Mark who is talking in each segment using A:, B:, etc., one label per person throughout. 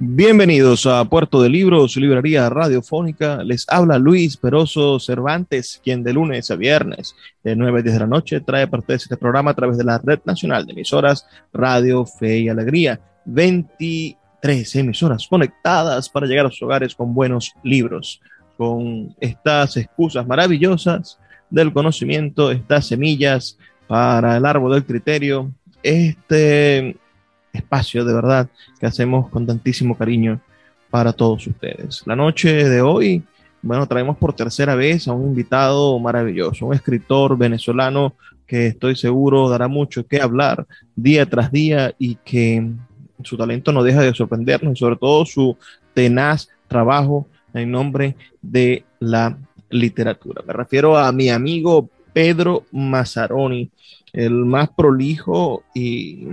A: Bienvenidos a Puerto de Libros, librería radiofónica. Les habla Luis Peroso Cervantes, quien de lunes a viernes de 9 a 10 de la noche trae parte de este programa a través de la Red Nacional de Emisoras Radio Fe y Alegría. 23 emisoras conectadas para llegar a sus hogares con buenos libros, con estas excusas maravillosas del conocimiento, estas semillas para el árbol del criterio, este espacio de verdad que hacemos con tantísimo cariño para todos ustedes. La noche de hoy, bueno, traemos por tercera vez a un invitado maravilloso, un escritor venezolano que estoy seguro dará mucho que hablar día tras día y que su talento no deja de sorprendernos y sobre todo su tenaz trabajo en nombre de la literatura. Me refiero a mi amigo Pedro Mazzaroni, el más prolijo y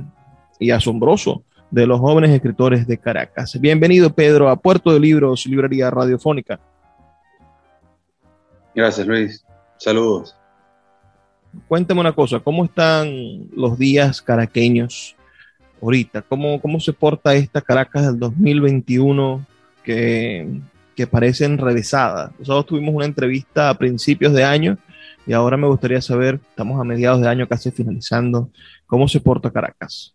A: y asombroso de los jóvenes escritores de Caracas. Bienvenido, Pedro, a Puerto de Libros, Librería Radiofónica.
B: Gracias, Luis. Saludos.
A: Cuéntame una cosa, ¿cómo están los días caraqueños ahorita? ¿Cómo, cómo se porta esta Caracas del 2021 que, que parece enrevesada? Nosotros tuvimos una entrevista a principios de año y ahora me gustaría saber, estamos a mediados de año casi finalizando, ¿cómo se porta Caracas?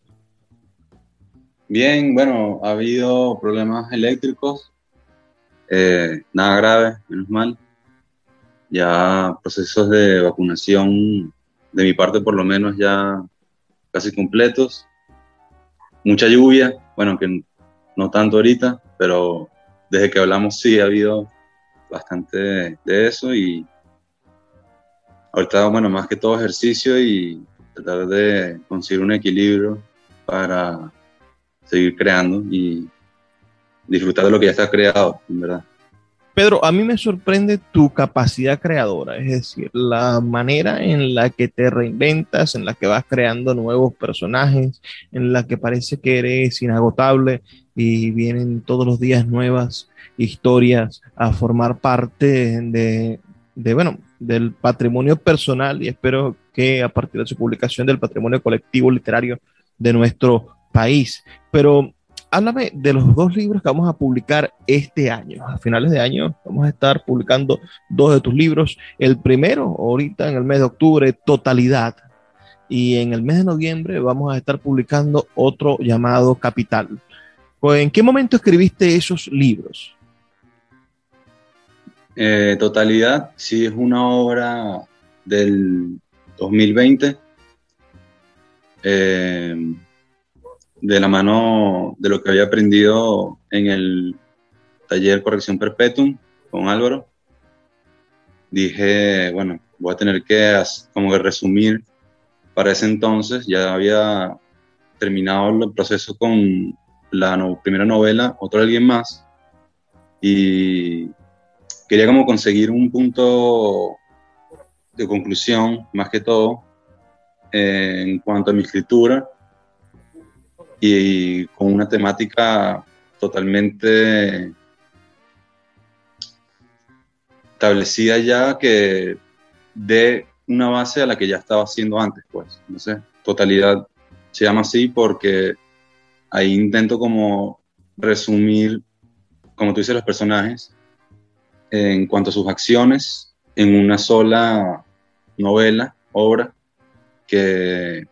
B: Bien, bueno, ha habido problemas eléctricos, eh, nada grave, menos mal. Ya procesos de vacunación, de mi parte por lo menos, ya casi completos. Mucha lluvia, bueno, que no tanto ahorita, pero desde que hablamos sí ha habido bastante de eso y ahorita, bueno, más que todo ejercicio y tratar de conseguir un equilibrio para seguir creando y disfrutar de lo que ya está creado, en verdad.
A: Pedro, a mí me sorprende tu capacidad creadora, es decir, la manera en la que te reinventas, en la que vas creando nuevos personajes, en la que parece que eres inagotable y vienen todos los días nuevas historias a formar parte de, de bueno, del patrimonio personal y espero que a partir de su publicación del patrimonio colectivo literario de nuestro país. Pero háblame de los dos libros que vamos a publicar este año. A finales de año vamos a estar publicando dos de tus libros. El primero, ahorita en el mes de octubre, Totalidad. Y en el mes de noviembre vamos a estar publicando otro llamado Capital. ¿En qué momento escribiste esos libros?
B: Eh, Totalidad, sí, es una obra del 2020. Eh, de la mano de lo que había aprendido en el taller Corrección Perpetuum con Álvaro, dije, bueno, voy a tener que como que resumir. Para ese entonces, ya había terminado el proceso con la primera novela, Otro Alguien Más, y quería como conseguir un punto de conclusión, más que todo, eh, en cuanto a mi escritura, y con una temática totalmente establecida ya que de una base a la que ya estaba haciendo antes, pues. Sé, totalidad se llama así porque ahí intento como resumir, como tú dices, los personajes en cuanto a sus acciones en una sola novela, obra, que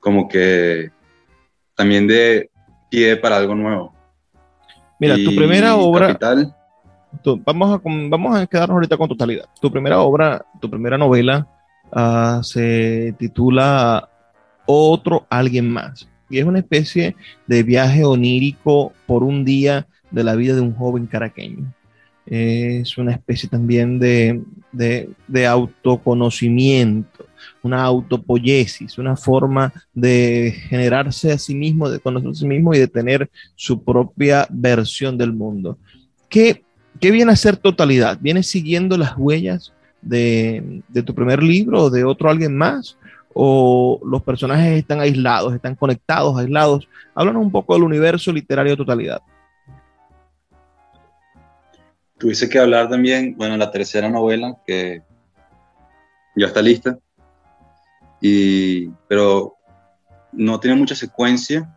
B: como que también de pie para algo nuevo.
A: Mira, tu primera obra,
B: Capital,
A: tu- vamos, a, vamos a quedarnos ahorita con totalidad. Tu primera obra, tu primera novela ah, se titula Otro Alguien Más. Y es una especie de viaje onírico por un día de la vida de un joven caraqueño. Es una especie también de, de, de autoconocimiento, una autopoiesis, una forma de generarse a sí mismo, de conocerse a sí mismo y de tener su propia versión del mundo. ¿Qué, qué viene a ser totalidad? ¿Viene siguiendo las huellas de, de tu primer libro o de otro alguien más? ¿O los personajes están aislados, están conectados, aislados? Háblanos un poco del universo literario de totalidad.
B: tuviese que hablar también, bueno, la tercera novela que ya está lista, y, pero no tiene mucha secuencia.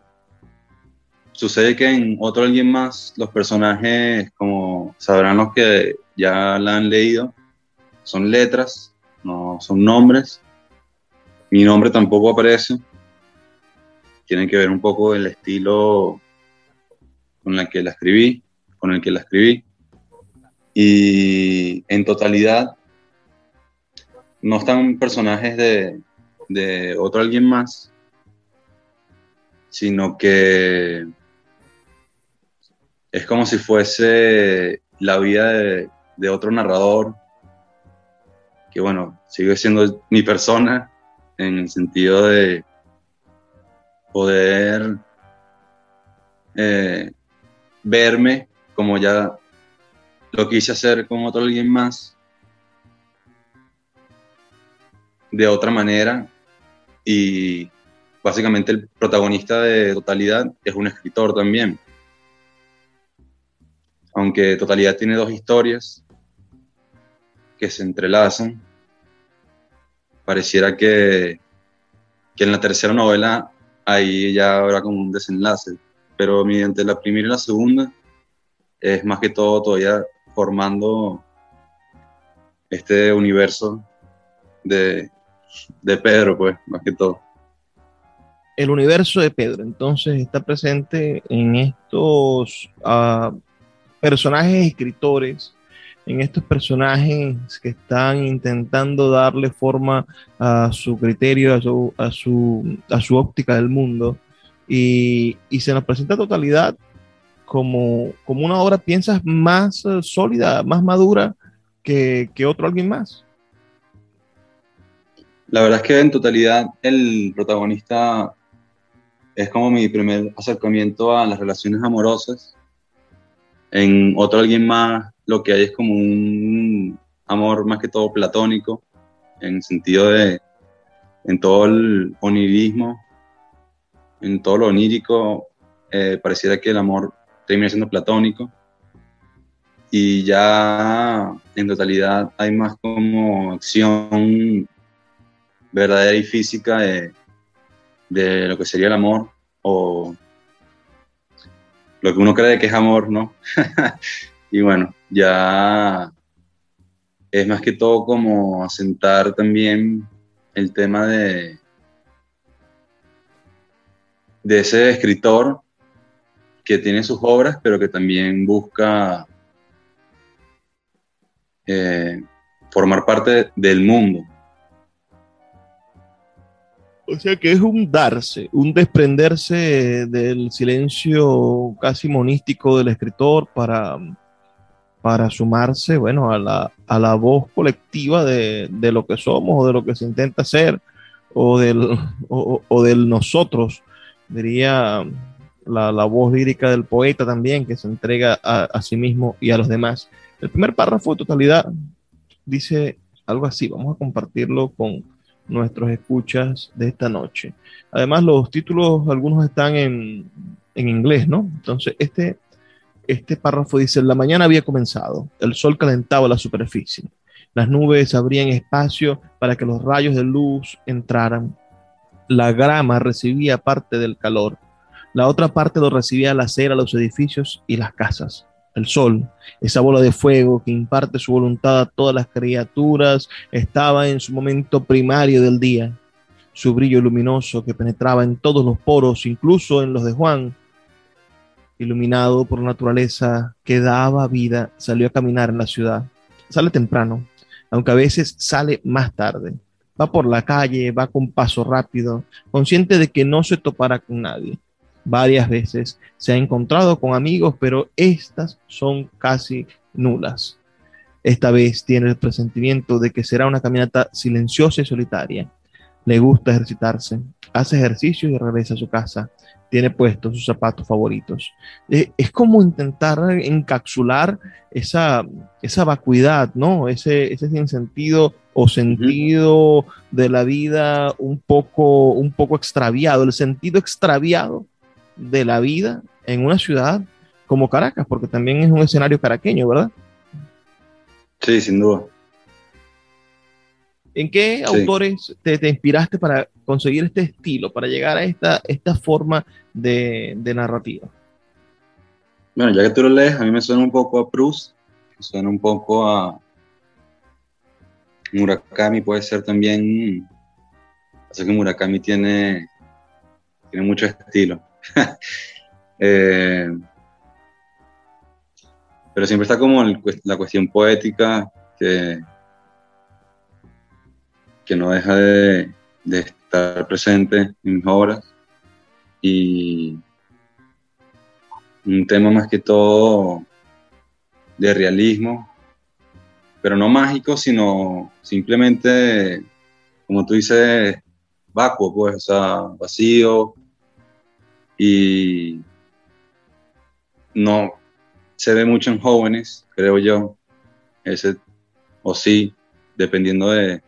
B: Sucede que en otro alguien más, los personajes, como sabrán los que ya la han leído, son letras, no son nombres. Mi nombre tampoco aparece. Tiene que ver un poco el estilo con el que la escribí, con el que la escribí. Y en totalidad no están personajes de, de otro alguien más, sino que es como si fuese la vida de, otro narrador, que bueno, sigue siendo mi persona en el sentido de poder eh, verme como ya lo quise hacer con otro alguien más de otra manera y básicamente el protagonista de Totalidad es un escritor también. Aunque Totalidad tiene dos historias que se entrelazan, pareciera que, que en la tercera novela ahí ya habrá como un desenlace, pero mediante la primera y la segunda es más que todo todavía formando este universo de, de Pedro, pues, más que todo.
A: El universo de Pedro, entonces, está presente en estos ah, personajes escritores, en estos personajes que están intentando darle forma a su criterio, a su, a su, a su óptica del mundo, y, y se nos presenta totalidad como, como una obra, piensas, más eh, sólida, más madura que, que otro alguien más.
B: La verdad es que en totalidad el protagonista es como mi primer acercamiento a las relaciones amorosas. En otro alguien más lo que hay es como un amor más que todo platónico, en sentido de, en todo el onirismo, en todo lo onírico, eh, pareciera que el amor termina siendo platónico. Y ya en totalidad hay más como acción verdadera y física de, lo que sería el amor o lo que uno cree que es amor, ¿no? y bueno, ya es más que todo como asentar también el tema de, de ese escritor que tiene sus obras, pero que también busca eh, formar parte del mundo.
A: O sea que es un darse, un desprenderse del silencio casi monístico del escritor para, para sumarse, bueno, a la, a la voz colectiva de, de lo que somos o de lo que se intenta hacer o del, o, del nosotros, diría la, la, voz lírica del poeta también, que se entrega a, a sí mismo y a los demás. El primer párrafo de totalidad dice algo así, vamos a compartirlo con nuestros escuchas de esta noche. Además, los títulos, algunos están en, en inglés, ¿no? Entonces, este, este párrafo dice, la mañana había comenzado, el sol calentaba la superficie, las nubes abrían espacio para que los rayos de luz entraran, la grama recibía parte del calor, la otra parte lo recibía la acera, los edificios y las casas el sol, esa bola de fuego que imparte su voluntad a todas las criaturas, estaba en su momento primario del día. su brillo luminoso que penetraba en todos los poros, incluso en los de Juan, iluminado por la naturaleza que daba vida, salió a caminar en la ciudad. Sale temprano, aunque a veces sale más tarde. Va por la calle, va con paso rápido, consciente de que no se topará con nadie. Varias veces se ha encontrado con amigos, pero estas son casi nulas. Esta vez tiene el presentimiento de que será una caminata silenciosa y solitaria. Le gusta ejercitarse, hace ejercicio y regresa a su casa. Tiene puestos sus zapatos favoritos. Eh, es como intentar encapsular esa, esa vacuidad, ¿no? Ese, ese sentido o sentido de la vida un poco, un poco extraviado, el sentido extraviado de la vida en una ciudad como Caracas, porque también es un escenario caraqueño, ¿verdad?
B: Sí, sin duda.
A: ¿En qué autores te, inspiraste para conseguir este estilo, para llegar a esta, esta forma de, narrativa?
B: Bueno, ya que tú lo lees, a mí me suena un poco a Proust, me suena un poco a Murakami, puede ser también. Así que Murakami tiene, tiene mucho estilo. Eh, pero siempre está como la cuestión poética que, que no deja de, estar presente en mis obras. Y un tema más que todo de realismo, pero no mágico, sino simplemente, como tú dices, vacuo, pues, o sea, vacío. Y no, se ve mucho en jóvenes, creo yo, ese, o sí, dependiendo de,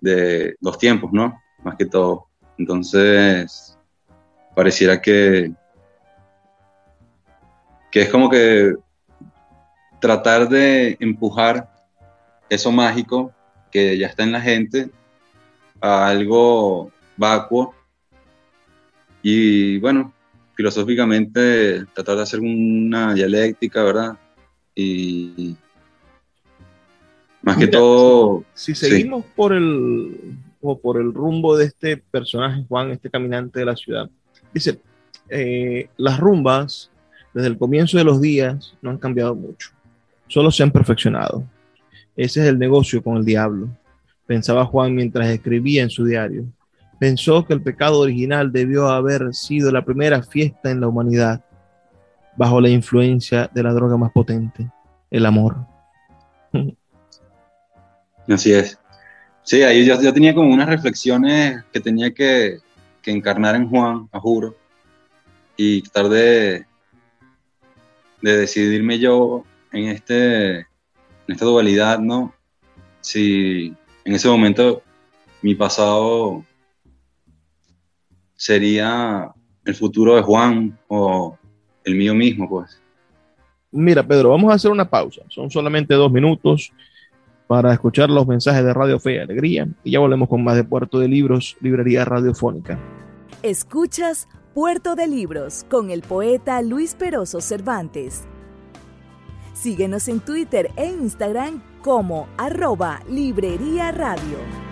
B: de los tiempos, ¿no? Más que todo. Entonces, pareciera que, que es como que tratar de empujar eso mágico que ya está en la gente a algo vacuo y bueno, filosóficamente tratar de hacer una dialéctica, ¿verdad? Y más que todo...
A: Si seguimos por el o por el rumbo de este personaje, Juan, este caminante de la ciudad, dice, eh, las rumbas desde el comienzo de los días no han cambiado mucho, solo se han perfeccionado. Ese es el negocio con el diablo, pensaba Juan mientras escribía en su diario pensó que el pecado original debió haber sido la primera fiesta en la humanidad, bajo la influencia de la droga más potente, el amor.
B: Así es. Sí, ahí yo, tenía como unas reflexiones que tenía que, encarnar en Juan, a juro, y tratar de, de decidirme yo en, este, en esta dualidad, ¿no? Si en ese momento mi pasado sería el futuro de Juan o el mío mismo, pues.
A: Mira, Pedro, vamos a hacer una pausa. Son solamente dos minutos para escuchar los mensajes de Radio Fe y Alegría y ya volvemos con más de Puerto de Libros, Librería Radiofónica.
C: Escuchas Puerto de Libros con el poeta Luis Peroso Cervantes. Síguenos en Twitter e Instagram como arroba Librería Radio.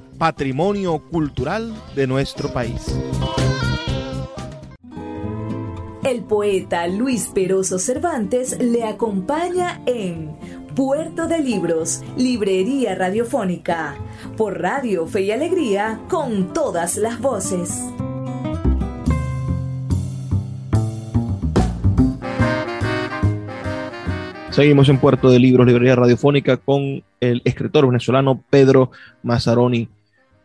A: patrimonio cultural de nuestro país.
C: El poeta Luis Peroso Cervantes le acompaña en Puerto de Libros, Librería Radiofónica, por Radio Fe y Alegría, con todas las voces.
A: Seguimos en Puerto de Libros, Librería Radiofónica, con el escritor venezolano Pedro Mazzaroni.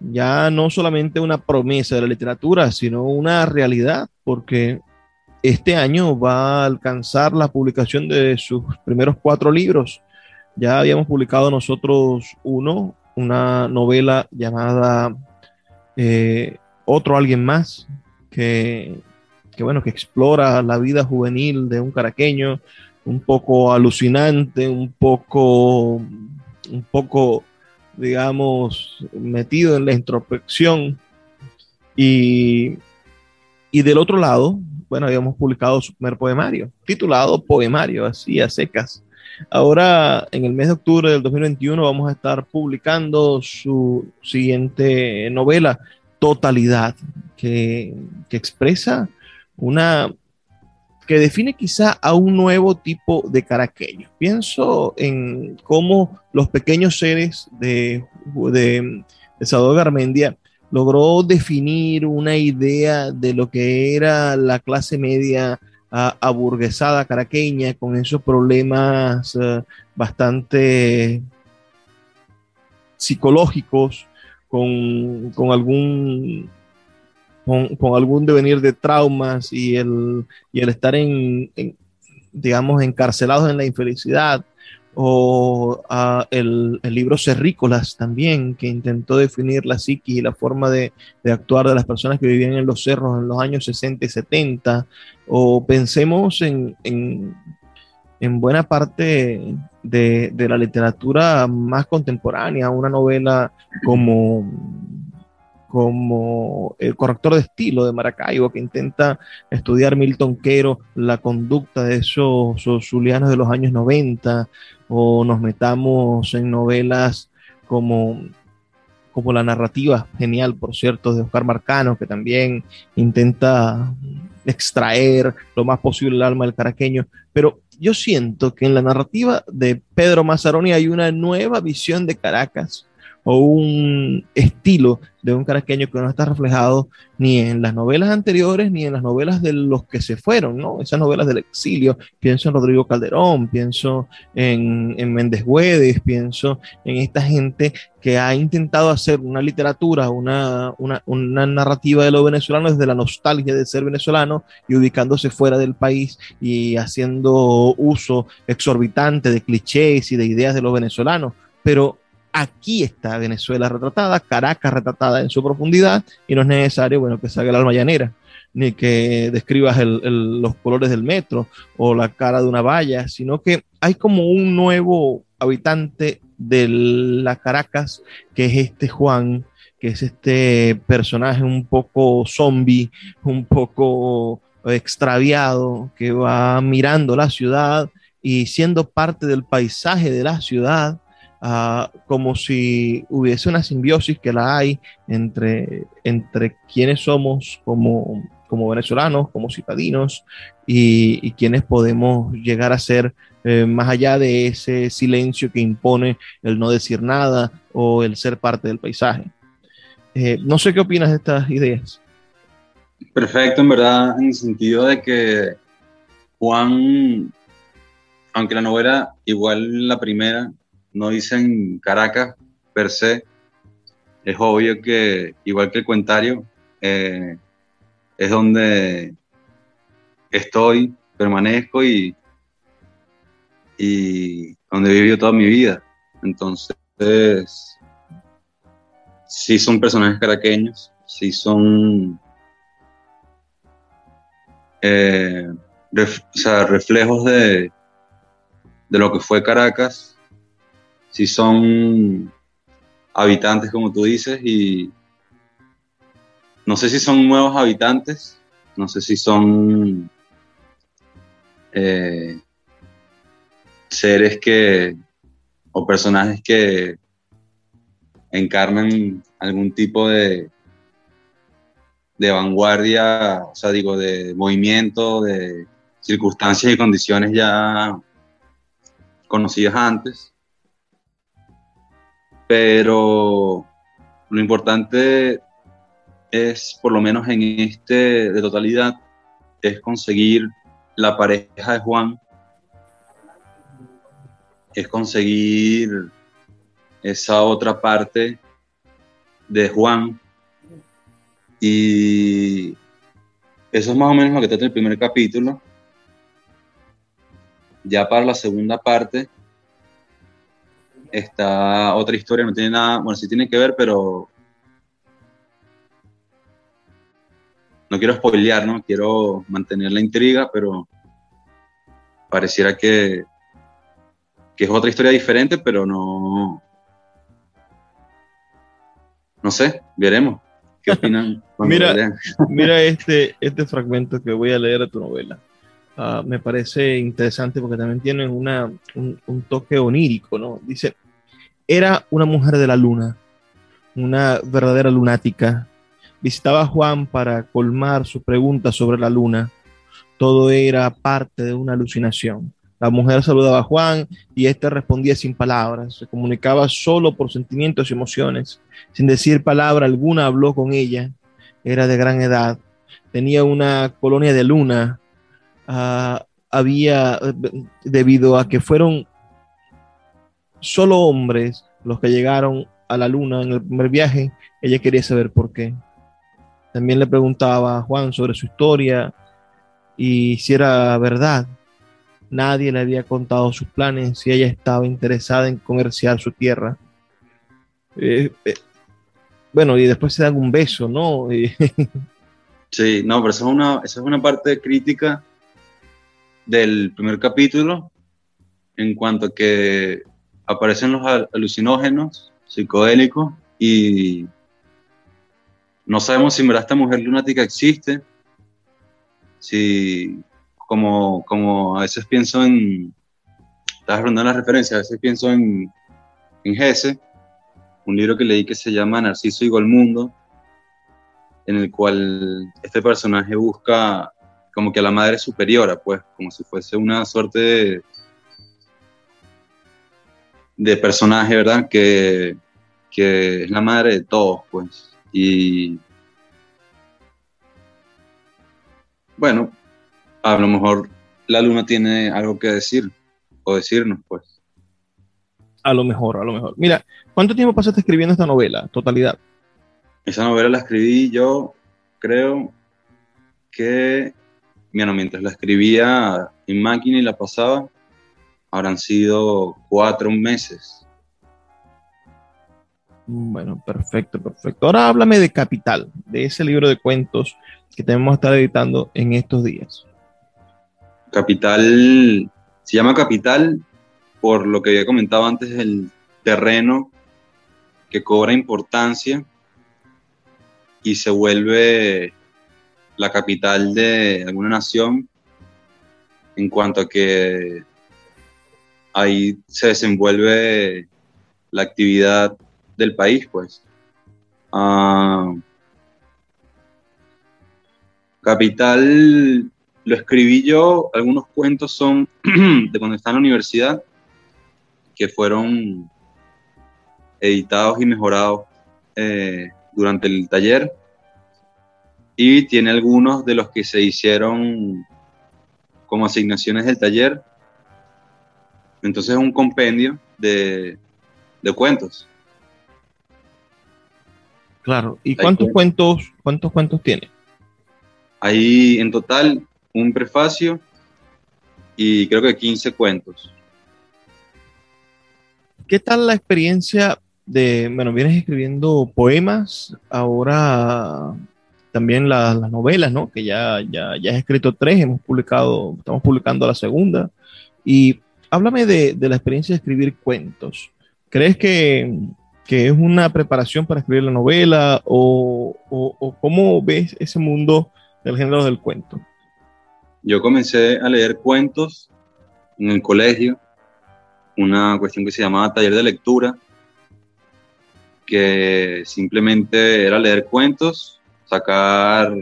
A: Ya no solamente una promesa de la literatura, sino una realidad, porque este año va a alcanzar la publicación de sus primeros cuatro libros. Ya habíamos publicado nosotros uno, una novela llamada eh, Otro Alguien Más, que, que, bueno, que explora la vida juvenil de un caraqueño un poco alucinante, un poco, un poco, digamos, metido en la introspección. Y, y del otro lado, bueno, habíamos publicado su primer poemario, titulado Poemario, así a secas. Ahora, en el mes de octubre del 2021, vamos a estar publicando su siguiente novela, Totalidad, que, que expresa una que define quizá a un nuevo tipo de caraqueño. Pienso en cómo los pequeños seres de, de, Salvador Garmendia logró definir una idea de lo que era la clase media aburguesada caraqueña con esos problemas eh, bastante psicológicos, con, con algún con, algún devenir de traumas y el, y el estar en, digamos, encarcelados en la infelicidad, o ah, el, libro Cerrícolas también, que intentó definir la psiquis y la forma de, actuar de las personas que vivían en los cerros en los años 60 y 70, o pensemos en, en, buena parte de, de, la literatura más contemporánea, una novela como como el corrector de estilo de Maracaibo, que intenta estudiar Milton Quero, la conducta de esos, zulianos de los años 90, o nos metamos en novelas como, como la narrativa genial, por cierto, de Oscar Marcano, que también intenta extraer lo más posible el alma del caraqueño, pero yo siento que en la narrativa de Pedro Mazzaroni hay una nueva visión de Caracas, o un estilo de un caraqueño que no está reflejado ni en las novelas anteriores ni en las novelas de los que se fueron, ¿no? Esas novelas del exilio, pienso en Rodrigo Calderón, pienso en, en Méndez Güedes, pienso en esta gente que ha intentado hacer una literatura, una, una, una narrativa de lo venezolano desde la nostalgia de ser venezolano y ubicándose fuera del país y haciendo uso exorbitante de clichés y de ideas de los venezolanos. Pero Aquí está Venezuela retratada, Caracas retratada en su profundidad y no es necesario, bueno, que salga el alma llanera, ni que describas los colores del metro o la cara de una valla, sino que hay como un nuevo habitante de la Caracas, que es este Juan, que es este personaje un poco zombie, un poco extraviado, que va mirando la ciudad y siendo parte del paisaje de la ciudad, Ah, como si hubiese una simbiosis que la hay entre, entre quienes somos como, como venezolanos, como citadinos, y, quienes podemos llegar a ser eh, más allá de ese silencio que impone el no decir nada o el ser parte del paisaje. Eh, no sé qué opinas de estas ideas.
B: Perfecto, en verdad, en el sentido de que Juan, aunque la novela, igual la primera, no dicen Caracas per se, es obvio que, igual que el cuentario, eh, es donde estoy, permanezco y, y donde he vivido toda mi vida. Entonces, sí son personajes caraqueños, sí son eh, reflejos de, de lo que fue Caracas si son habitantes, como tú dices, y no sé si son nuevos habitantes, no sé si son eh, seres que o personajes que encarnan algún tipo de, de vanguardia, o sea, digo, de movimiento, de circunstancias y condiciones ya conocidas antes pero lo importante es, por lo menos en este de totalidad, es conseguir la pareja de Juan es conseguir esa otra parte de Juan. Y eso es más o menos lo que trata el primer capítulo. Ya para la segunda parte está otra historia, no tiene nada, bueno, sí tiene que ver, pero no quiero spoilear, ¿no? Quiero mantener la intriga, pero pareciera que, que es otra historia diferente, pero no, no sé, veremos. ¿Qué opinan?
A: mira, mira este, este fragmento que voy a leer de tu novela. Ah, me parece interesante porque también tiene una, un, toque onírico, ¿no? Dice, era una mujer de la luna, una verdadera lunática. Visitaba a Juan para colmar su pregunta sobre la luna. Todo era parte de una alucinación. La mujer saludaba a Juan y éste respondía sin palabras, se comunicaba solo por sentimientos y emociones. Sin decir palabra alguna habló con ella. Era de gran edad, tenía una colonia de luna. Ah, había, debido a que fueron solo hombres los que llegaron a la luna en el primer viaje, ella quería saber por qué. También le preguntaba a Juan sobre su historia y si era verdad Nadie le había contado sus planes si ella estaba interesada en comerciar su tierra. Eh, eh, bueno, y después se dan un beso, ¿no?
B: sí, no, pero eso es, una, es una parte crítica del primer capítulo en cuanto a que aparecen los alucinógenos psicodélicos y no sabemos si en verdad esta mujer lunática existe, si como, como a veces pienso en, estás rondando las referencias, a veces pienso en, en Gese, un libro que leí que se llama Narciso y Mundo, en el cual este personaje busca como que a la madre superiora, pues, como si fuese una suerte de, de personaje, ¿verdad? Que, que es la madre de todos, pues. Y bueno, a lo mejor la luna tiene algo que decir o decirnos, pues.
A: A lo mejor, a lo mejor. Mira, ¿cuánto tiempo pasaste escribiendo esta novela, totalidad?
B: Esa novela la escribí yo, creo que, bueno, mientras la escribía en máquina y la pasaba, habrán sido cuatro meses.
A: Bueno, perfecto, perfecto. Ahora háblame de Capital, de ese libro de cuentos que tenemos que estar editando en estos días.
B: Capital, se llama Capital por lo que había comentado antes, el terreno que cobra importancia y se vuelve la capital de alguna nación en cuanto a que ahí se desenvuelve la actividad del país, pues. Ah, capital lo escribí yo, algunos cuentos son de cuando estaba en la universidad, que fueron editados y mejorados eh, durante el taller. Y tiene algunos de los que se hicieron como asignaciones del taller. Entonces es un compendio de, cuentos.
A: Claro. ¿Y cuántos cuentos, cuántos cuentos tiene?
B: Hay en total un prefacio y creo que 15 cuentos.
A: ¿Qué tal la experiencia de, bueno, vienes escribiendo poemas, ahora también las novelas, ¿no? Que ya, ya, ya has escrito tres, hemos publicado, estamos publicando la segunda. Y háblame de, la experiencia de escribir cuentos. ¿Crees que, es una preparación para escribir la novela o, o cómo ves ese mundo del género del cuento?
B: Yo comencé a leer cuentos en el colegio, una cuestión que se llamaba taller de lectura, que simplemente era leer cuentos, sacar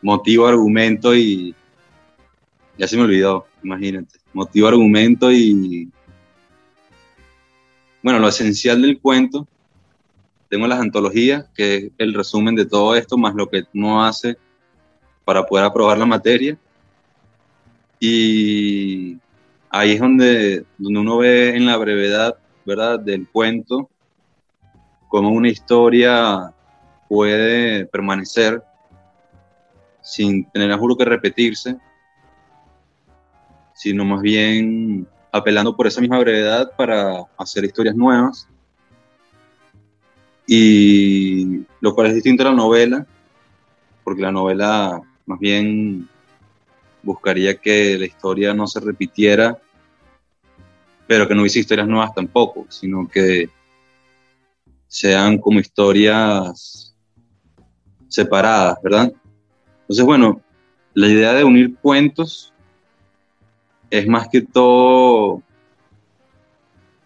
B: motivo, argumento y ya se me olvidó, imagínate, motivo, argumento y bueno, lo esencial del cuento. Tengo las antologías, que es el resumen de todo esto, más lo que uno hace para poder aprobar la materia. Y ahí es donde, donde uno ve en la brevedad, ¿verdad?, del cuento, cómo una historia puede permanecer sin tener, juro, que repetirse, sino más bien apelando por esa misma brevedad para hacer historias nuevas. Y lo cual es distinto a la novela, porque la novela más bien buscaría que la historia no se repitiera, pero que no hubiese historias nuevas tampoco, sino que sean como historias separadas, ¿verdad? Entonces, bueno, la idea de unir cuentos es más que todo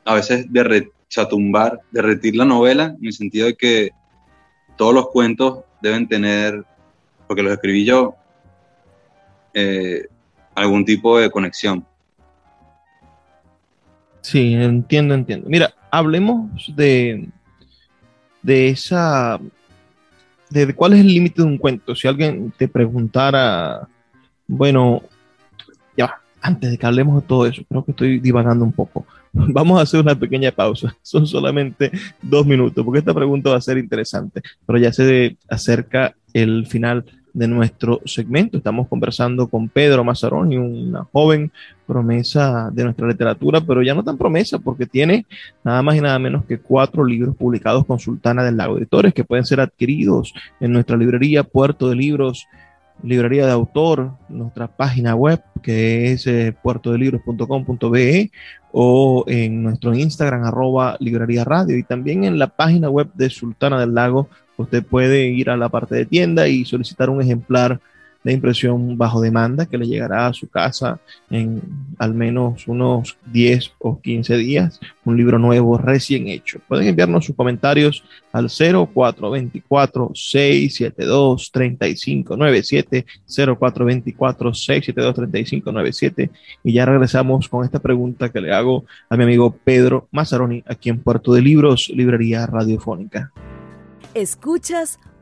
B: a veces de tumbar, derretir la novela, en el sentido de que todos los cuentos deben tener, porque los escribí yo, eh, algún tipo de conexión.
A: Sí, entiendo, entiendo. Mira, hablemos de, de esa, de cuál es el límite de un cuento. Si alguien te preguntara, bueno, ya, antes de que hablemos de todo eso, creo que estoy divagando un poco. Vamos a hacer una pequeña pausa. Son solamente dos minutos, porque esta pregunta va a ser interesante, pero ya se acerca el final de nuestro segmento. Estamos conversando con Pedro Mazzaroni, una joven promesa de nuestra literatura, pero ya no tan promesa porque tiene nada más y nada menos que cuatro libros publicados con Sultana del Lago Editores que pueden ser adquiridos en nuestra librería Puerto de Libros librería de autor, nuestra página web que es eh, puertodelibros.com.be o en nuestro Instagram arroba librería radio. Y también en la página web de Sultana del Lago usted puede ir a la parte de tienda y solicitar un ejemplar de impresión bajo demanda que le llegará a su casa en al menos unos 10 o 15 días, un libro nuevo recién hecho. Pueden enviarnos sus comentarios al 0424-672-3597, 0424-672-3597 y ya regresamos con esta pregunta que le hago a mi amigo Pedro Mazzaroni aquí en Puerto de Libros, Librería Radiofónica.
C: Escuchas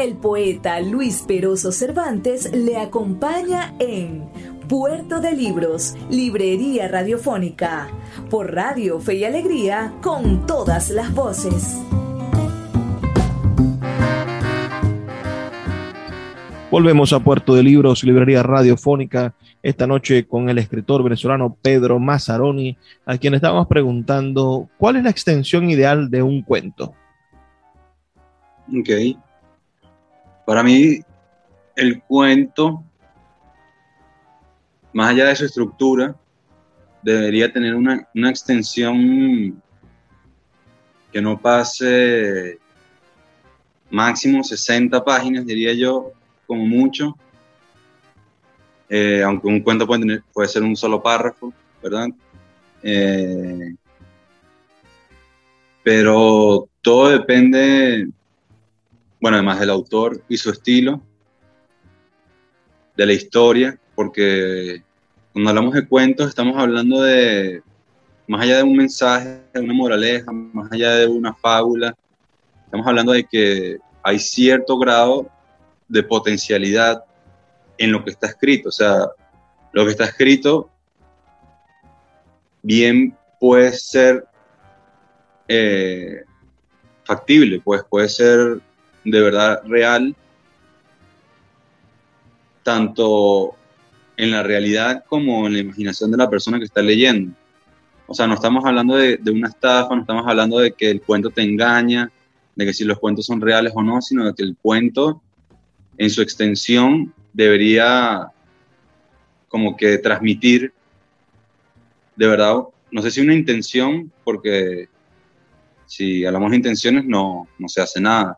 C: El poeta Luis Peroso Cervantes le acompaña en Puerto de Libros, Librería Radiofónica, por Radio Fe y Alegría, con todas las voces.
A: Volvemos a Puerto de Libros, Librería Radiofónica, esta noche con el escritor venezolano Pedro Mazzaroni, a quien estábamos preguntando cuál es la extensión ideal de un cuento.
B: Ok. Para mí, el cuento más allá de su estructura, debería tener una, extensión que no pase máximo 60 páginas, diría yo, como mucho. Eh, aunque un cuento puede, tener, puede ser un solo párrafo, ¿verdad? Eh, pero todo depende, bueno, además del autor y su estilo, de la historia, porque cuando hablamos de cuentos estamos hablando de, más allá de un mensaje, de una moraleja, más allá de una fábula, estamos hablando de que hay cierto grado de potencialidad en lo que está escrito. O sea, lo que está escrito bien puede ser eh, factible, pues puede ser de verdad real, tanto en la realidad como en la imaginación de la persona que está leyendo. O sea, no estamos hablando de, una estafa, no estamos hablando de que el cuento te engaña, de que si los cuentos son reales o no, sino de que el cuento en su extensión debería como que transmitir de verdad, no sé si una intención, porque si hablamos de intenciones no, no se hace nada,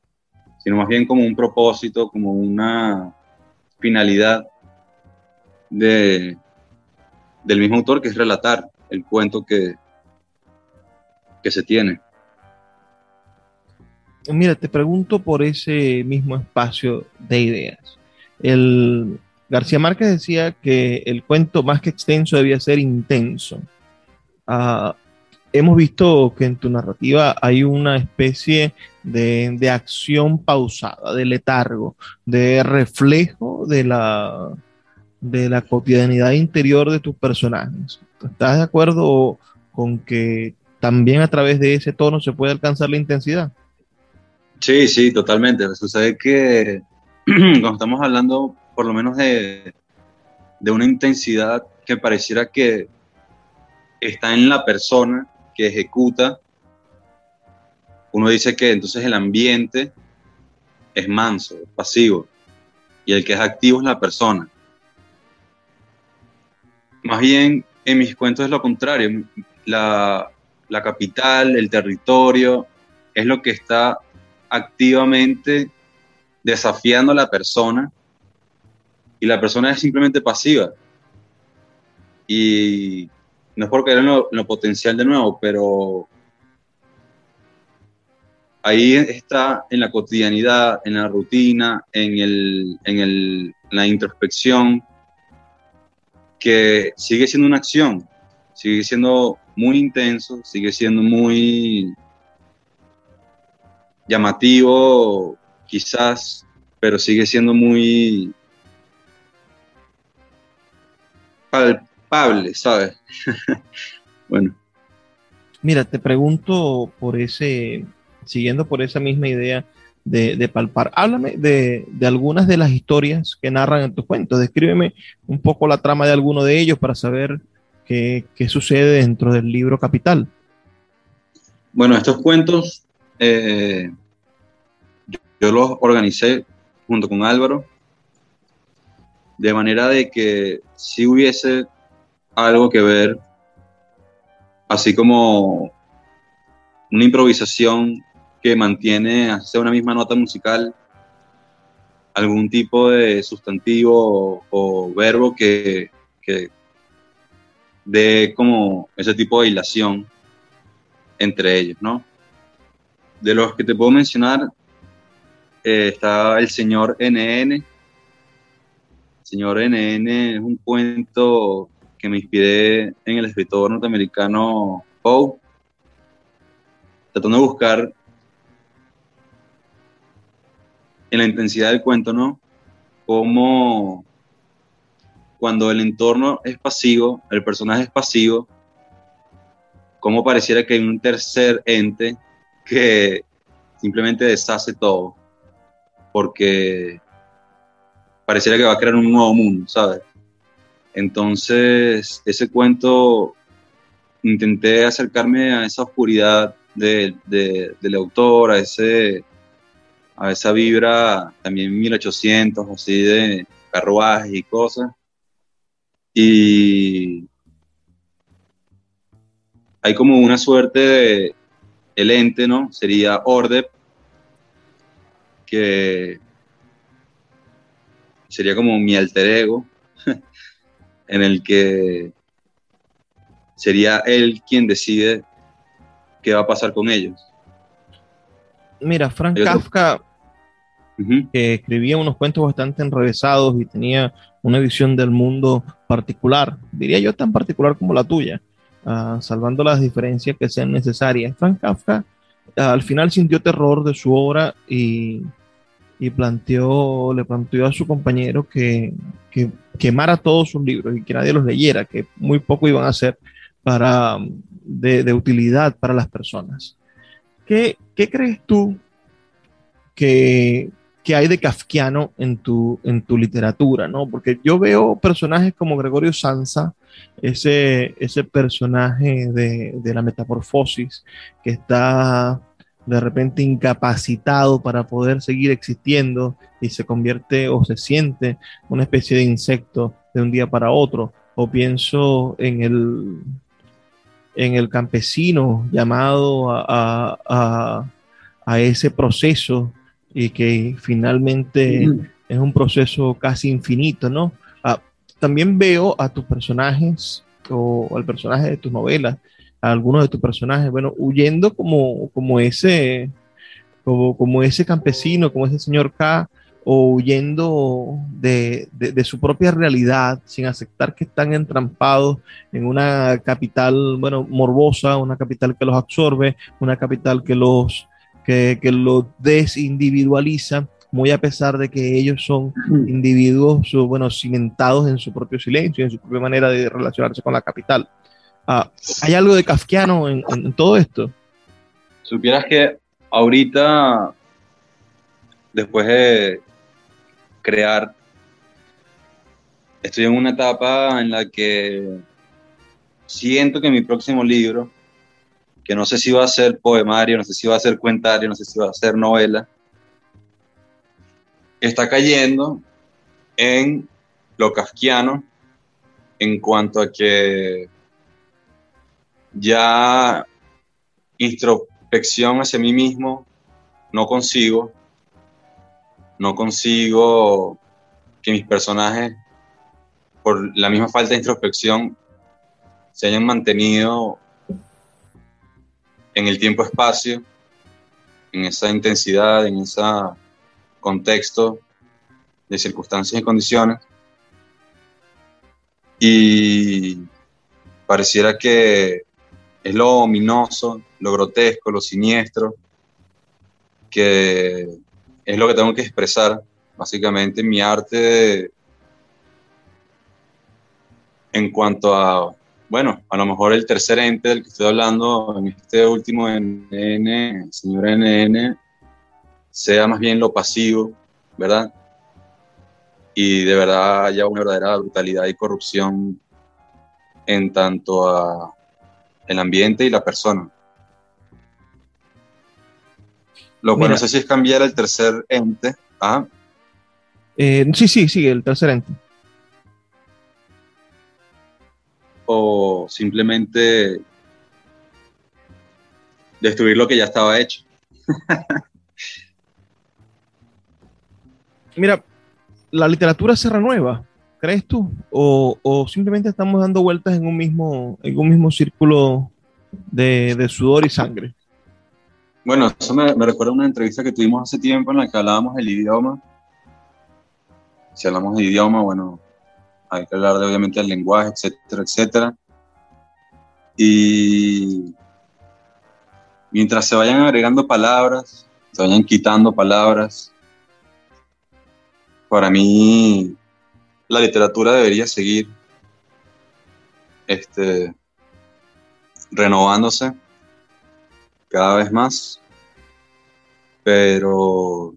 B: sino más bien como un propósito, como una finalidad de, del mismo autor, que es relatar el cuento que, que se tiene.
A: Mira, te pregunto por ese mismo espacio de ideas. El García Márquez decía que el cuento más que extenso debía ser intenso. Ah, hemos visto que en tu narrativa hay una especie de, de, acción pausada, de letargo, de reflejo de la, de la cotidianidad interior de tus personajes. ¿Estás de acuerdo con que también a través de ese tono se puede alcanzar la intensidad?
B: Sí, sí, totalmente. Sucede que cuando estamos hablando por lo menos de, de una intensidad que pareciera que está en la persona que ejecuta, uno dice que entonces el ambiente es manso, pasivo, y el que es activo es la persona. Más bien, en mis cuentos es lo contrario. La, la capital, el territorio, es lo que está activamente desafiando a la persona y la persona es simplemente pasiva. Y no es por caer en lo, potencial de nuevo, pero ahí está en la cotidianidad, en la rutina, en, el, en el, la introspección, que sigue siendo una acción, sigue siendo muy intenso, sigue siendo muy llamativo, quizás, pero sigue siendo muy ¿sabes? bueno.
A: Mira, te pregunto por ese, siguiendo por esa misma idea de, palpar, háblame de, algunas de las historias que narran en tus cuentos, descríbeme un poco la trama de alguno de ellos para saber qué, sucede dentro del libro Capital.
B: Bueno, estos cuentos eh, yo los organicé junto con Álvaro de manera de que si hubiese algo que ver, así como una improvisación que mantiene hacia una misma nota musical, algún tipo de sustantivo o, verbo que, que dé como ese tipo de hilación entre ellos, ¿no? De los que te puedo mencionar, eh, está el señor NN, Señor NN es un cuento que me inspiré en el escritor norteamericano Poe, tratando de buscar en la intensidad del cuento, ¿no? Cómo cuando el entorno es pasivo, el personaje es pasivo, cómo pareciera que hay un tercer ente que simplemente deshace todo, porque pareciera que va a crear un nuevo mundo, ¿sabes? Entonces, ese cuento, intenté acercarme a esa oscuridad de, del autor, a, ese, esa vibra también 1800, así de carruajes y cosas. Y hay como una suerte de el ente, ¿no? Sería Ordep, que sería como mi alter ego, en el que sería él quien decide qué va a pasar con ellos.
A: Mira, Frank Kafka, que escribía unos cuentos bastante enrevesados y tenía una visión del mundo particular, diría yo tan particular como la tuya, ah, salvando las diferencias que sean necesarias. Frank Kafka al final sintió terror de su obra y y planteó, le planteó a su compañero que, quemara todos sus libros y que nadie los leyera, que muy poco iban a ser para, de, utilidad para las personas. ¿Qué, crees tú que qué hay de kafkiano en tu, en tu literatura, ¿no? Porque yo veo personajes como Gregorio Sansa, ese, ese personaje de, de la metamorfosis que está de repente incapacitado para poder seguir existiendo y se convierte o se siente una especie de insecto de un día para otro. O pienso en el, en el campesino llamado a, a, a, ese proceso y que finalmente es un proceso casi infinito, ¿no? Ah, también veo a tus personajes o al personaje de tus novelas, a algunos de tus personajes, bueno, huyendo como, como ese, como, como ese campesino, como ese señor K, o huyendo de, de, su propia realidad, sin aceptar que están entrampados en una capital, bueno, morbosa, una capital que los absorbe, una capital que los, que, que los desindividualiza, muy a pesar de que ellos son individuos, bueno, cimentados en su propio silencio, en su propia manera de relacionarse con la capital. Ah, ¿Hay algo de kafkiano en, en todo esto?
B: Supieras que ahorita, después de crear, estoy en una etapa en la que siento que mi próximo libro, que no sé si va a ser poemario, no sé si va a ser cuentario, no sé si va a ser novela, está cayendo en lo kafkiano en cuanto a que ya introspección hacia mí mismo no consigo no consigo que mis personajes, por la misma falta de introspección, se hayan mantenido en el tiempo-espacio, en esa intensidad, en ese contexto de circunstancias y condiciones. Y pareciera que es lo ominoso, lo grotesco, lo siniestro, que es lo que tengo que expresar, básicamente, mi arte en cuanto a, bueno, a lo mejor el tercer ente del que estoy hablando en este último NN, señor NN, sea más bien lo pasivo, ¿verdad? Y de verdad haya una verdadera brutalidad y corrupción en tanto a el ambiente y la persona. Lo que no sé si es cambiar el tercer ente. ¿ah?
A: Eh, sí, sí, sí, el tercer ente.
B: O simplemente destruir lo que ya estaba hecho.
A: Mira, la literatura se renueva, ¿crees tú? O, o, simplemente estamos dando vueltas en un mismo, en un mismo círculo de, de sudor y sangre.
B: Bueno, eso me, recuerda a una entrevista que tuvimos hace tiempo en la que hablábamos del idioma. Si hablamos de idioma, bueno, hay que hablar de, obviamente del lenguaje, etcétera, etcétera. Y mientras se vayan agregando palabras, se vayan quitando palabras, para mí la literatura debería seguir este, renovándose cada vez más, pero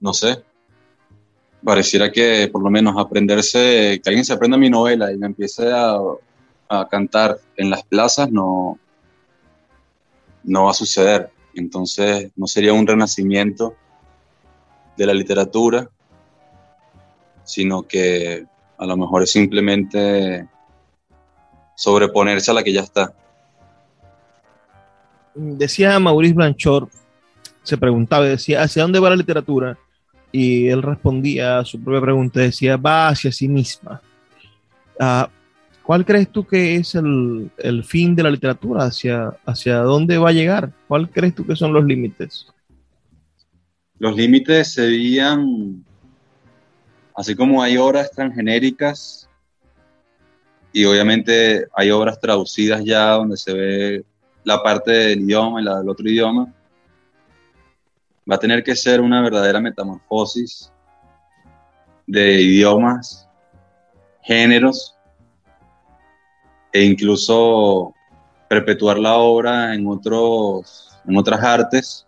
B: no sé, pareciera que por lo menos aprenderse, que alguien se aprenda mi novela y me empiece a, a cantar en las plazas, no, no va a suceder. Entonces no sería un renacimiento de la literatura, sino que a lo mejor es simplemente sobreponerse a la que ya está
A: decía Maurice Blanchard, se preguntaba, decía, ¿hacia dónde va la literatura? Y él respondía a su propia pregunta, decía, va hacia sí misma. Uh, ¿Cuál crees tú que es el, el, fin de la literatura? ¿Hacia, ¿Hacia dónde va a llegar? ¿Cuál crees tú que son los límites?
B: Los límites serían, así como hay obras transgenéricas y obviamente hay obras traducidas ya donde se ve la parte del idioma y la del otro idioma, va a tener que ser una verdadera metamorfosis de idiomas, géneros e incluso perpetuar la obra en, otros, en otras artes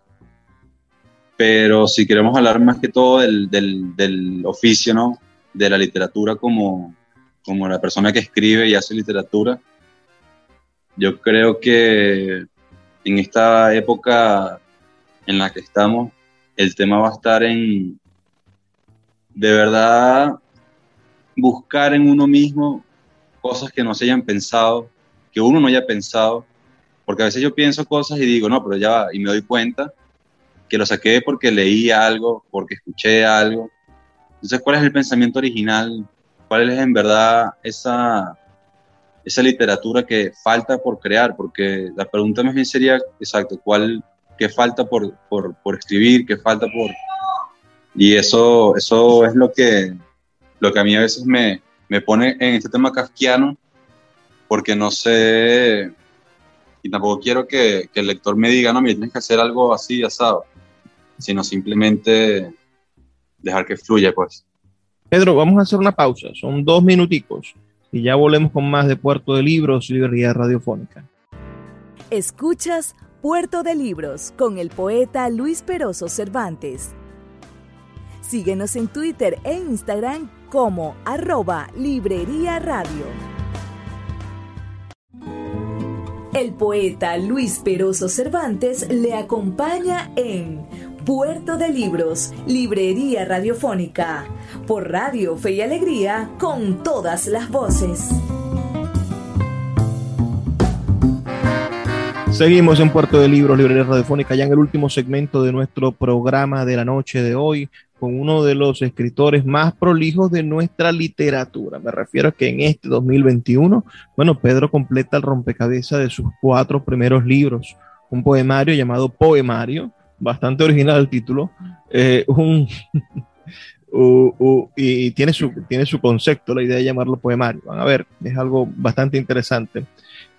B: pero si queremos hablar más que todo del, del, oficio, ¿no? De la literatura como, como la persona que escribe y hace literatura, yo creo que en esta época en la que estamos, el tema va a estar en, de verdad, buscar en uno mismo cosas que no se hayan pensado, que uno no haya pensado, porque a veces yo pienso cosas y digo, no, pero ya y me doy cuenta que lo saqué porque leí algo, porque escuché algo. Entonces, ¿cuál es el pensamiento original? ¿Cuál es en verdad esa, esa literatura que falta por crear? Porque la pregunta más bien sería, exacto, ¿cuál, qué falta por, por, por escribir? ¿Qué falta por...? Y eso, eso es lo que, lo que a mí a veces me, me pone en este tema kafkiano, porque no sé, y tampoco quiero que, que, el lector me diga, no, mira, tienes que hacer algo así, asado sino simplemente dejar que fluya, pues.
A: Pedro, vamos a hacer una pausa, son dos minuticos y ya volvemos con más de Puerto de Libros, Librería Radiofónica.
C: Escuchas Puerto de Libros con el poeta Luis Peroso Cervantes. Síguenos en Twitter e Instagram como arroba Librería Radio. El poeta Luis Peroso Cervantes le acompaña en Puerto de Libros, Librería Radiofónica, por Radio Fe y Alegría, con todas las voces.
A: Seguimos en Puerto de Libros, Librería Radiofónica, ya en el último segmento de nuestro programa de la noche de hoy, con uno de los escritores más prolijos de nuestra literatura. Me refiero a que en este 2021, bueno, Pedro completa el rompecabezas de sus cuatro primeros libros, un poemario llamado Poemario, bastante original el título, eh, un, y tiene su, tiene su concepto, la idea de llamarlo poemario. Van a ver, es algo bastante interesante.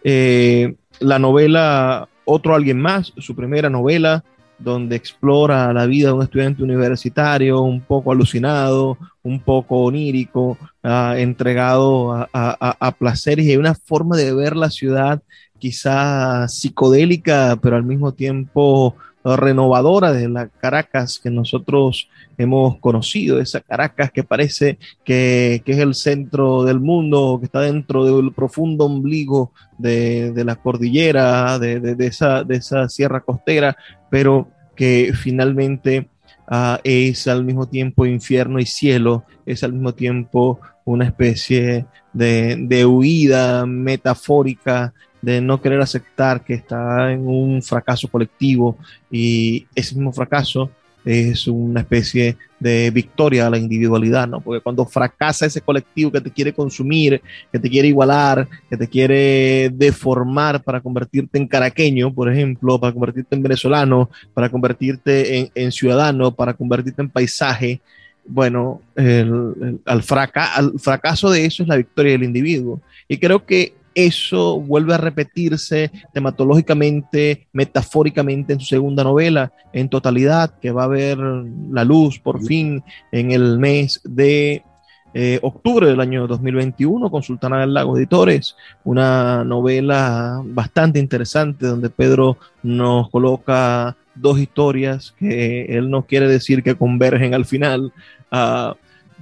A: Eh, la novela Otro Alguien Más, su primera novela, donde explora la vida de un estudiante universitario, un poco alucinado, un poco onírico, uh, entregado a, a, a, placeres y una forma de ver la ciudad quizá psicodélica, pero al mismo tiempo renovadora de la Caracas que nosotros hemos conocido, esa Caracas que parece que, que es el centro del mundo, que está dentro del profundo ombligo de, de la cordillera, de, de, esa, de esa sierra costera, pero que finalmente uh, es al mismo tiempo infierno y cielo, es al mismo tiempo una especie de, de huida metafórica de no querer aceptar que está en un fracaso colectivo y ese mismo fracaso es una especie de victoria a la individualidad, ¿no? Porque cuando fracasa ese colectivo que te quiere consumir, que te quiere igualar, que te quiere deformar para convertirte en caraqueño, por ejemplo, para convertirte en venezolano, para convertirte en, ciudadano, para convertirte en paisaje, bueno, al, al fracaso de eso es la victoria del individuo. Y creo que eso vuelve a repetirse tematológicamente, metafóricamente en su segunda novela, en totalidad, que va a ver la luz por fin en el mes de eh, octubre del año 2021 con Sultana del Lago Editores, una novela bastante interesante donde Pedro nos coloca dos historias que él no quiere decir que convergen al final. Uh,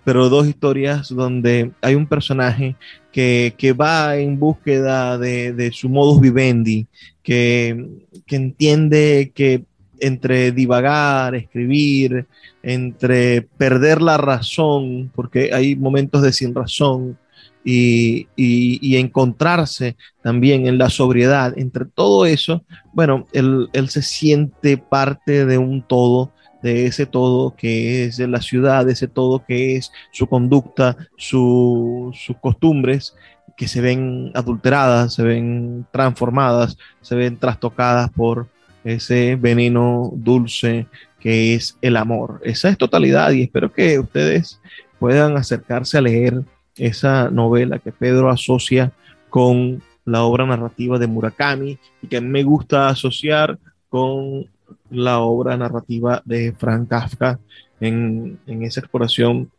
A: pero dos historias donde hay un personaje que, que va en búsqueda de, de, su modus vivendi, que, que entiende que entre divagar, escribir, entre perder la razón, porque hay momentos de sin razón, y, y, y, encontrarse también en la sobriedad, entre todo eso, bueno, él, él se siente parte de un todo de ese todo que es de la ciudad, de ese todo que es su conducta, su, sus costumbres, que se ven adulteradas, se ven transformadas, se ven trastocadas por ese veneno dulce que es el amor. Esa es totalidad y espero que ustedes puedan acercarse a leer esa novela que Pedro asocia con la obra narrativa de Murakami y que me gusta asociar con la obra narrativa de Frank Kafka en, en esa exploración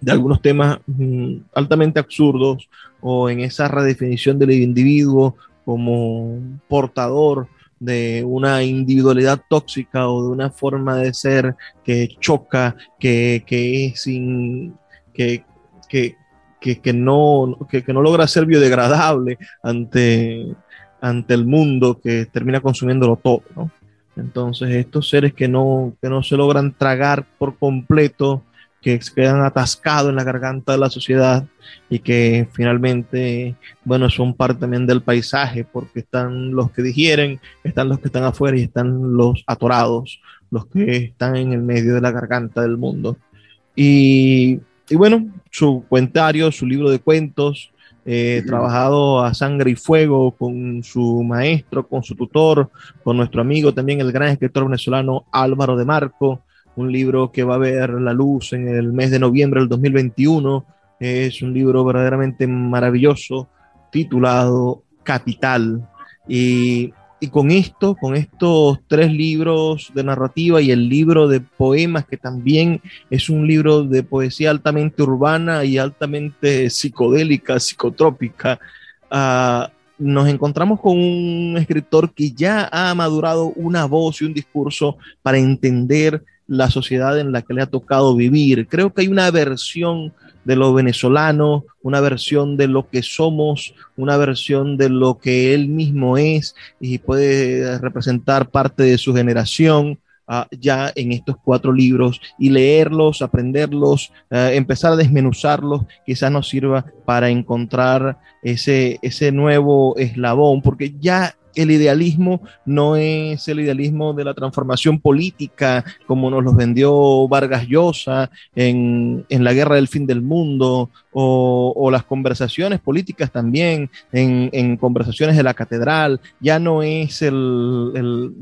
A: de algunos temas mm, altamente absurdos o en esa redefinición del individuo como portador de una individualidad tóxica o de una forma de ser que choca, que, que es sin, que, que, que, no, que, no logra ser biodegradable ante, ante el mundo que termina consumiéndolo todo, ¿no? Entonces, estos seres que no, que no se logran tragar por completo, que quedan atascados en la garganta de la sociedad y que finalmente, bueno, son parte también del paisaje, porque están los que digieren, están los que están afuera y están los atorados, los que están en el medio de la garganta del mundo. Y, y bueno, su cuentario, su libro de cuentos, eh, trabajado a sangre y fuego con su maestro, con su tutor, con nuestro amigo también, el gran escritor venezolano Álvaro de Marco, un libro que va a ver la luz en el mes de noviembre del 2021. Es un libro verdaderamente maravilloso, titulado Capital. Y y con esto, con estos tres libros de narrativa y el libro de poemas, que también es un libro de poesía altamente urbana y altamente psicodélica, psicotrópica, uh, nos encontramos con un escritor que ya ha madurado una voz y un discurso para entender la sociedad en la que le ha tocado vivir. Creo que hay una versión de lo venezolano, una versión de lo que somos, una versión de lo que él mismo es y puede representar parte de su generación. Uh, ya en estos cuatro libros y leerlos, aprenderlos, uh, empezar a desmenuzarlos, quizás nos sirva para encontrar ese, ese nuevo eslabón, porque ya el idealismo no es el idealismo de la transformación política como nos los vendió Vargas Llosa en, la guerra del fin del mundo o, las conversaciones políticas también en, conversaciones de la catedral. Ya no es el, el,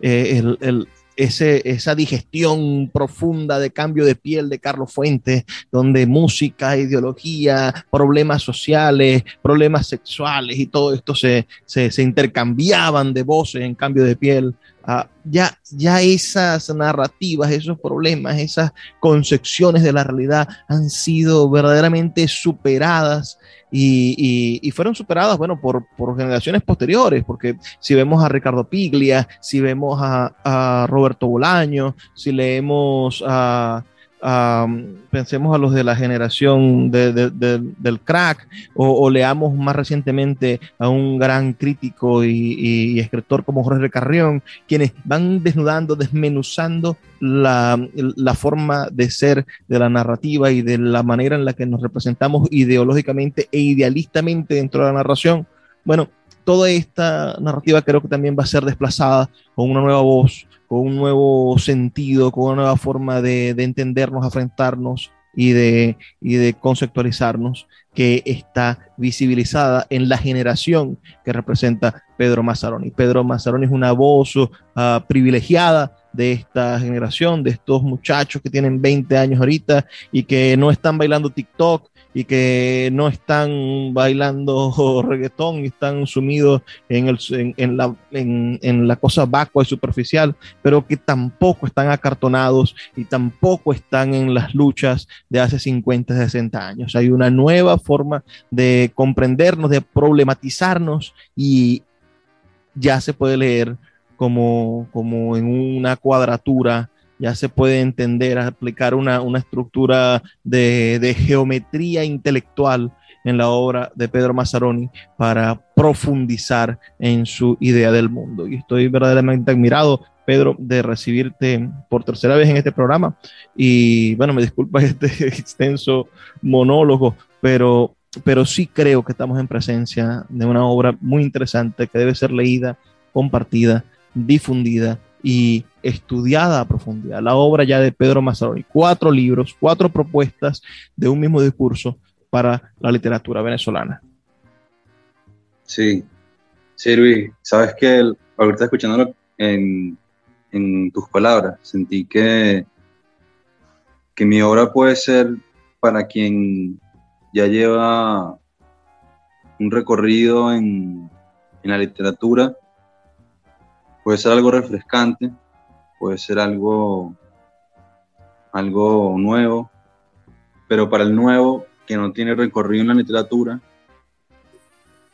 A: eh, el esa digestión profunda de cambio de piel de Carlos Fuentes, donde música, ideología, problemas sociales, problemas sexuales y todo esto se, se, intercambiaban de voces en cambio de piel. Ah, ya, ya esas narrativas, esos problemas, esas concepciones de la realidad han sido verdaderamente superadas y, fueron superadas, bueno, por, generaciones posteriores, porque si vemos a Ricardo Piglia, si vemos a, a Roberto Bolaño, si leemos a pensemos a los de la generación del crack o, leamos más recientemente a un gran crítico y, escritor como Jorge Carrión, quienes van desnudando, desmenuzando la, la, forma de ser de la narrativa y de la manera en la que nos representamos ideológicamente e idealistamente dentro de la narración. Bueno, toda esta narrativa creo que también va a ser desplazada con una nueva voz, con un nuevo sentido, con una nueva forma de, entendernos, afrontarnos y de, y de conceptualizarnos que está visibilizada en la generación que representa Pedro Mazzaroni. Pedro Mazzaroni es una voz ah, privilegiada de esta generación, de estos muchachos que tienen 20 años ahorita y que no están bailando TikTok, y que no están bailando reggaetón y están sumidos en, el, en, la, en, la cosa vacua y superficial, pero que tampoco están acartonados y tampoco están en las luchas de hace 50, 60 años. Hay una nueva forma de comprendernos, de problematizarnos y ya se puede leer como, como en una cuadratura ya se puede entender, aplicar una, estructura de, geometría intelectual en la obra de Pedro Mazzaroni para profundizar en su idea del mundo. Y estoy verdaderamente admirado, Pedro, de recibirte por tercera vez en este programa. Y bueno, me disculpa este extenso monólogo, pero, pero sí creo que estamos en presencia de una obra muy interesante que debe ser leída, compartida, difundida y estudiada a profundidad. La obra ya de Pedro Mazzaroni, cuatro libros, cuatro propuestas de un mismo discurso para la literatura venezolana.
B: Sí, sí, Luis, sabes que ahorita escuchándolo en, en tus palabras, sentí que, que mi obra puede ser para quien ya lleva un recorrido en, en la literatura puede ser algo refrescante, puede ser algo, algo nuevo, pero para el nuevo que no tiene recorrido en la literatura,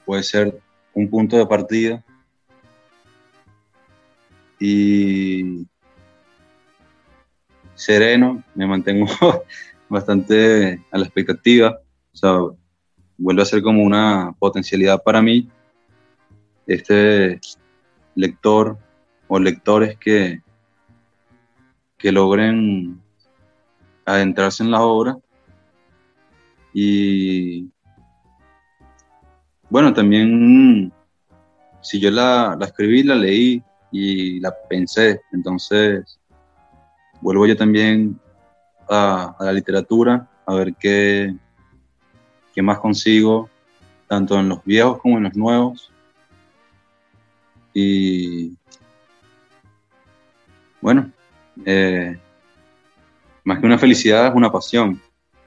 B: puede ser un punto de partida. Y sereno, me mantengo bastante a la expectativa, o sea, vuelve a ser como una potencialidad para mí este lector o lectores que, que logren adentrarse en la obra y bueno, también si yo la, la escribí, la leí y la pensé, entonces vuelvo yo también a, la literatura a ver qué, qué más consigo, tanto en los viejos como en los nuevos. Y bueno, eh, más que una felicidad es una pasión.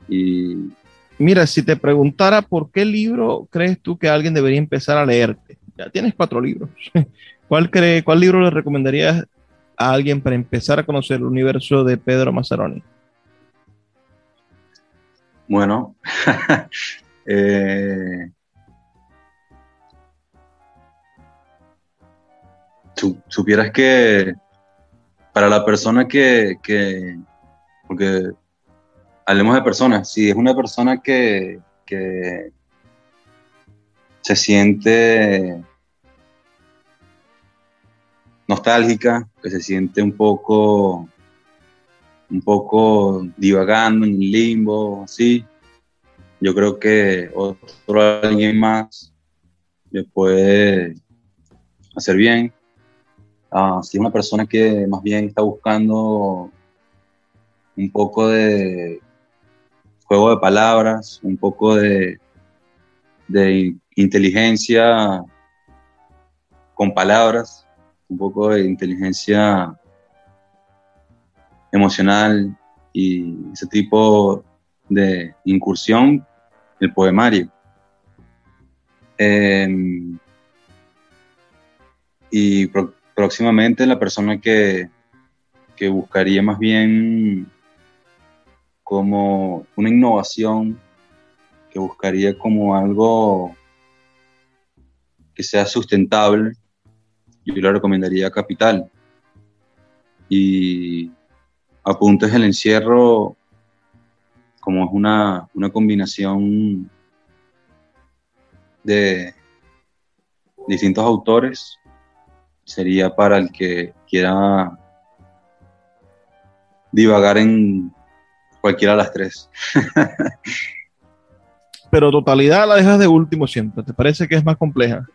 B: Y
A: Mira, si te preguntara por qué libro crees tú que alguien debería empezar a leerte, ya tienes cuatro libros. ¿Cuál, cree, ¿Cuál libro le recomendarías a alguien para empezar a conocer el universo de Pedro Mazzaroni?
B: Bueno, eh, supieras que para la persona que, que, porque hablemos de personas, si es una persona que, que se siente nostálgica, que se siente un poco, un poco divagando en el limbo, así. Yo creo que otro alguien más le puede hacer bien. Ah, si es una persona que más bien está buscando un poco de juego de palabras, un poco de, de inteligencia con palabras, un poco de inteligencia emocional y ese tipo de incursión, el poemario. Em, y próximamente la persona que, que buscaría más bien como una innovación, que buscaría como algo que sea sustentable, yo le recomendaría Capital. Y Apuntes el Encierro, como es una, una combinación de distintos autores, sería para el que quiera divagar en cualquiera de las tres.
A: Pero totalidad la dejas de último siempre. ¿Te parece que es más compleja?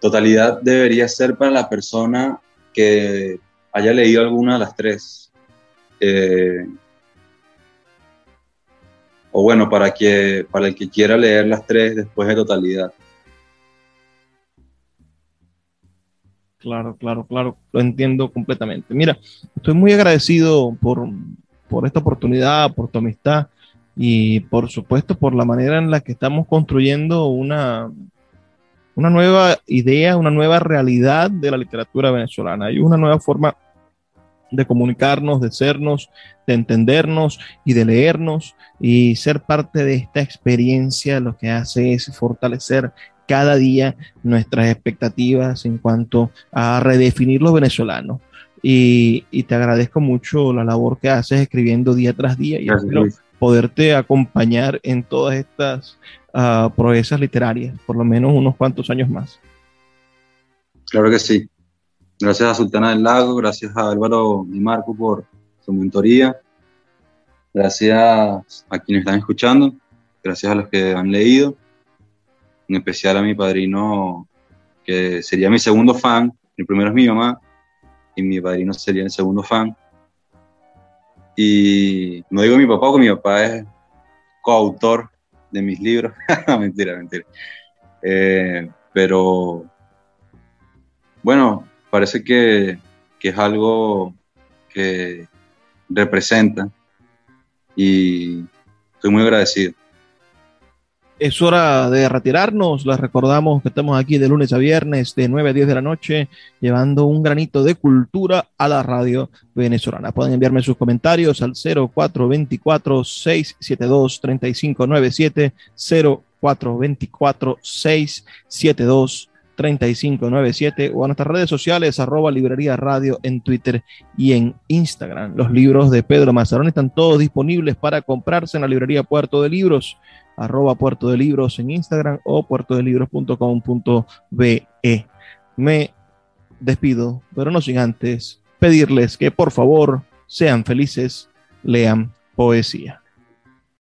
B: Totalidad debería ser para la persona que haya leído alguna de las tres. Eh, o bueno, para, que, para el que quiera leer las tres después de totalidad.
A: Claro, claro, claro, lo entiendo completamente. Mira, estoy muy agradecido por, por esta oportunidad, por tu amistad y por supuesto por la manera en la que estamos construyendo una, una nueva idea, una nueva realidad de la literatura venezolana. Hay una nueva forma de comunicarnos, de sernos, de entendernos y de leernos y ser parte de esta experiencia lo que hace es fortalecer cada día nuestras expectativas en cuanto a redefinir lo venezolano. Y, te agradezco mucho la labor que haces escribiendo día tras día y espero poderte acompañar en todas estas uh, proezas literarias, por lo menos unos cuantos años más.
B: Claro que sí. Gracias a Sultana del Lago, gracias a Álvaro y Marco por su mentoría, gracias a quienes están escuchando, gracias a los que han leído, en especial a mi padrino, que sería mi segundo fan, el primero es mi mamá, y mi padrino sería el segundo fan. Y no digo mi papá, porque mi papá es coautor de mis libros. mentira, mentira. Eh, pero bueno, parece que, que, es algo que representa y estoy muy agradecido.
A: Es hora de retirarnos. Les recordamos que estamos aquí de lunes a viernes de 9 a 10 de la noche llevando un granito de cultura a la radio venezolana. Pueden enviarme sus comentarios al 0424-672-3597, 0424-672-3597. 3597 o a nuestras redes sociales arroba librería radio en Twitter y en Instagram. Los libros de Pedro Mazarón están todos disponibles para comprarse en la librería Puerto de Libros, arroba Puerto de Libros en Instagram o puertodelibros.com.be. Me despido, pero no sin antes pedirles que por favor sean felices, lean poesía.